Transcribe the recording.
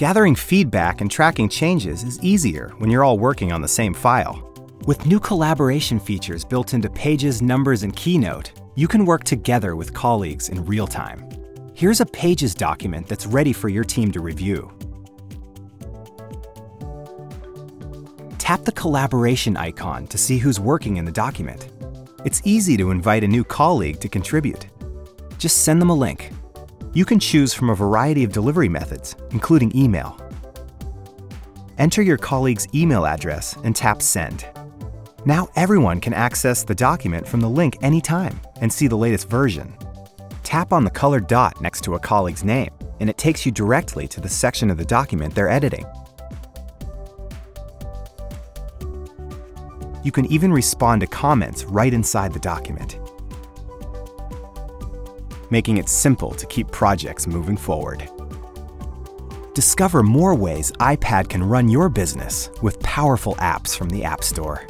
Gathering feedback and tracking changes is easier when you're all working on the same file. With new collaboration features built into Pages, Numbers, and Keynote, you can work together with colleagues in real time. Here's a Pages document that's ready for your team to review. Tap the collaboration icon to see who's working in the document. It's easy to invite a new colleague to contribute. Just send them a link. You can choose from a variety of delivery methods, including email. Enter your colleague's email address and tap Send. Now everyone can access the document from the link anytime and see the latest version. Tap on the colored dot next to a colleague's name, and it takes you directly to the section of the document they're editing. You can even respond to comments right inside the document, making it simple to keep projects moving forward. Discover more ways iPad can run your business with powerful apps from the App Store.